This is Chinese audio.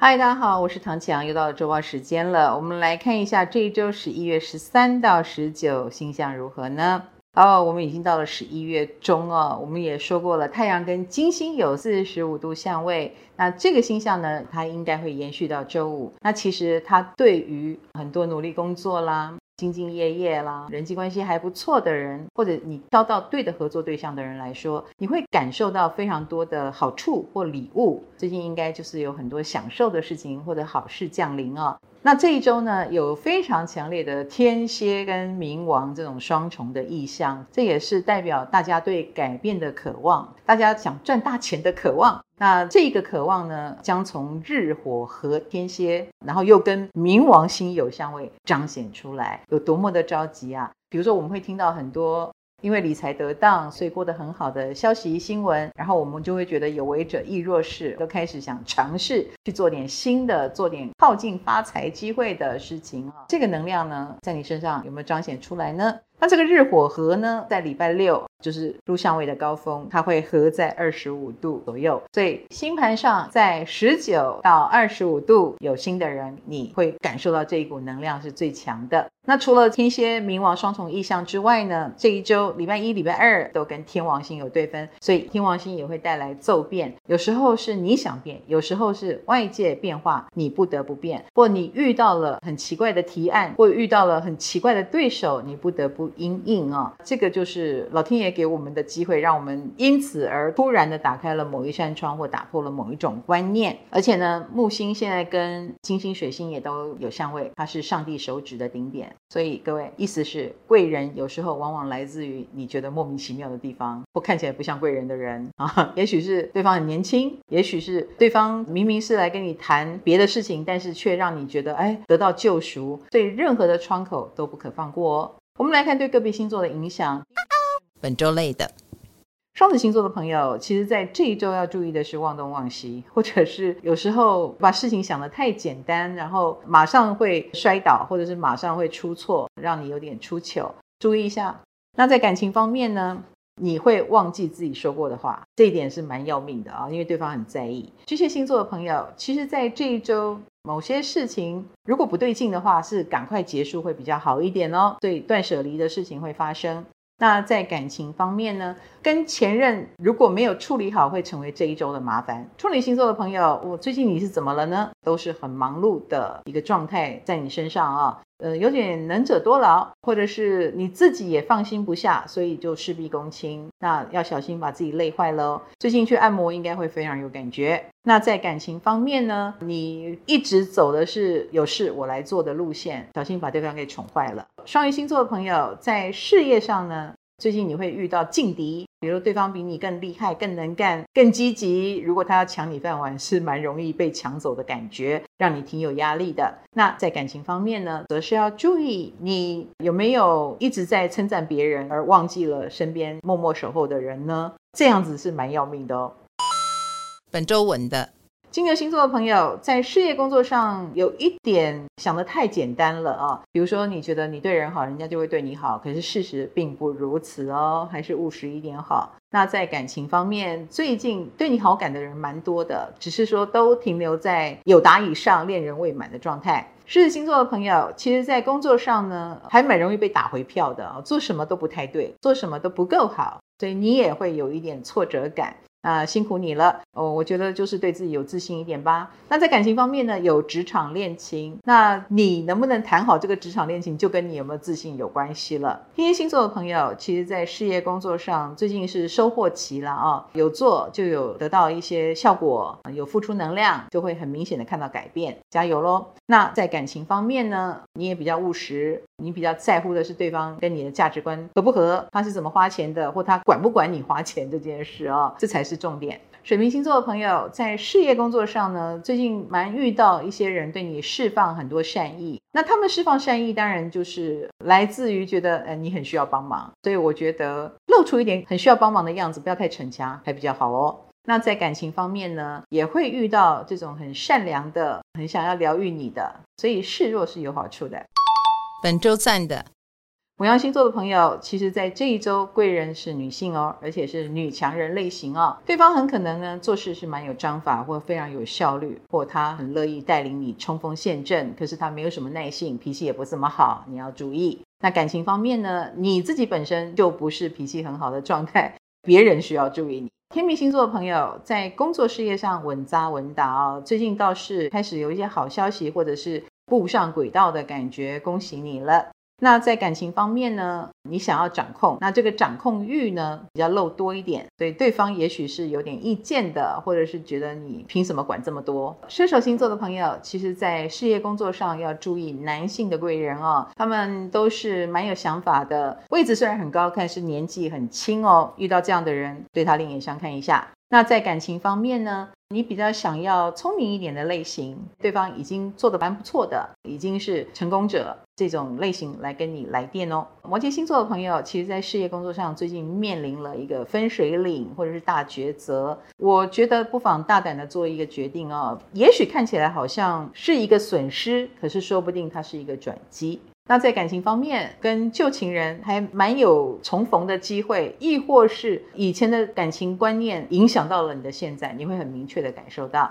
嗨，大家好，我是唐启阳，又到了周报时间了。我们来看一下这一周十一月十三到十九星象如何呢？哦，我们已经到了十一月中哦。我们也说过了，太阳跟金星有四十五度相位，那这个星象呢，它应该会延续到周五。那其实它对于很多努力工作啦。兢兢业业啦，人际关系还不错的人，或者你挑到对的合作对象的人来说，你会感受到非常多的好处或礼物。最近应该就是有很多享受的事情或者好事降临哦。那这一周呢，有非常强烈的天蝎跟冥王这种双重的意象，这也是代表大家对改变的渴望，大家想赚大钱的渴望。那这个渴望呢，将从日火和天蝎，然后又跟冥王星有相位，彰显出来，有多么的着急啊！比如说，我们会听到很多。因为理财得当，所以过得很好的消息新闻，然后我们就会觉得有为者亦若是，都开始想尝试去做点新的，做点靠近发财机会的事情啊。这个能量呢，在你身上有没有彰显出来呢？那这个日火合呢，在礼拜六就是入相位的高峰，它会合在二十五度左右。所以星盘上在十九到二十五度有星的人，你会感受到这一股能量是最强的。那除了天蝎冥王双重意象之外呢，这一周礼拜一、礼拜二都跟天王星有对分，所以天王星也会带来骤变。有时候是你想变，有时候是外界变化，你不得不变，或你遇到了很奇怪的提案，或遇到了很奇怪的对手，你不得不阴影啊。这个就是老天爷给我们的机会，让我们因此而突然的打开了某一扇窗，或打破了某一种观念。而且呢，木星现在跟金星、水星也都有相位，它是上帝手指的顶点。所以各位，意思是贵人有时候往往来自于你觉得莫名其妙的地方，或看起来不像贵人的人啊。也许是对方很年轻，也许是对方明明是来跟你谈别的事情，但是却让你觉得哎得到救赎。所以任何的窗口都不可放过哦。我们来看对个别星座的影响。本周类的。双子星座的朋友，其实，在这一周要注意的是忘东忘西，或者是有时候把事情想得太简单，然后马上会摔倒，或者是马上会出错，让你有点出糗。注意一下。那在感情方面呢，你会忘记自己说过的话，这一点是蛮要命的啊，因为对方很在意。巨蟹星座的朋友，其实，在这一周某些事情如果不对劲的话，是赶快结束会比较好一点哦。所以断舍离的事情会发生。那在感情方面呢，跟前任如果没有处理好，会成为这一周的麻烦。处女星座的朋友，我最近你是怎么了呢？都是很忙碌的一个状态在你身上啊。呃，有点能者多劳，或者是你自己也放心不下，所以就事必躬亲。那要小心把自己累坏了。最近去按摩应该会非常有感觉。那在感情方面呢，你一直走的是有事我来做的路线，小心把对方给宠坏了。双鱼星座的朋友在事业上呢，最近你会遇到劲敌。比如对方比你更厉害、更能干、更积极，如果他要抢你饭碗，是蛮容易被抢走的感觉，让你挺有压力的。那在感情方面呢，则是要注意你有没有一直在称赞别人，而忘记了身边默默守候的人呢？这样子是蛮要命的哦。本周稳的。金牛星座的朋友在事业工作上有一点想得太简单了啊，比如说你觉得你对人好，人家就会对你好，可是事实并不如此哦，还是务实一点好。那在感情方面，最近对你好感的人蛮多的，只是说都停留在友达以上、恋人未满的状态。狮子星座的朋友，其实在工作上呢，还蛮容易被打回票的啊，做什么都不太对，做什么都不够好，所以你也会有一点挫折感。啊，辛苦你了哦！我觉得就是对自己有自信一点吧。那在感情方面呢，有职场恋情，那你能不能谈好这个职场恋情，就跟你有没有自信有关系了。天蝎星座的朋友，其实，在事业工作上，最近是收获期了啊，有做就有得到一些效果，有付出能量，就会很明显的看到改变，加油喽！那在感情方面呢，你也比较务实，你比较在乎的是对方跟你的价值观合不合，他是怎么花钱的，或他管不管你花钱这件事啊，这才是重点。水瓶星座的朋友在事业工作上呢，最近蛮遇到一些人对你释放很多善意。那他们释放善意，当然就是来自于觉得，呃，你很需要帮忙。所以我觉得露出一点很需要帮忙的样子，不要太逞强，还比较好哦。那在感情方面呢，也会遇到这种很善良的、很想要疗愈你的，所以示弱是有好处的。本周赞的。牡羊星座的朋友，其实，在这一周贵人是女性哦，而且是女强人类型哦。对方很可能呢做事是蛮有章法，或非常有效率，或他很乐意带领你冲锋陷阵。可是他没有什么耐性，脾气也不怎么好，你要注意。那感情方面呢，你自己本身就不是脾气很好的状态，别人需要注意你。天秤星座的朋友在工作事业上稳扎稳打哦，最近倒是开始有一些好消息，或者是步上轨道的感觉，恭喜你了。那在感情方面呢，你想要掌控，那这个掌控欲呢比较漏多一点，所以对方也许是有点意见的，或者是觉得你凭什么管这么多？射手星座的朋友，其实在事业工作上要注意男性的贵人哦，他们都是蛮有想法的，位置虽然很高，但是年纪很轻哦，遇到这样的人，对他另眼相看一下。那在感情方面呢，你比较想要聪明一点的类型，对方已经做得蛮不错的，已经是成功者这种类型来跟你来电哦。摩羯星座的朋友，其实在事业工作上最近面临了一个分水岭或者是大抉择，我觉得不妨大胆的做一个决定哦。也许看起来好像是一个损失，可是说不定它是一个转机。那在感情方面，跟旧情人还蛮有重逢的机会，亦或是以前的感情观念影响到了你的现在，你会很明确的感受到。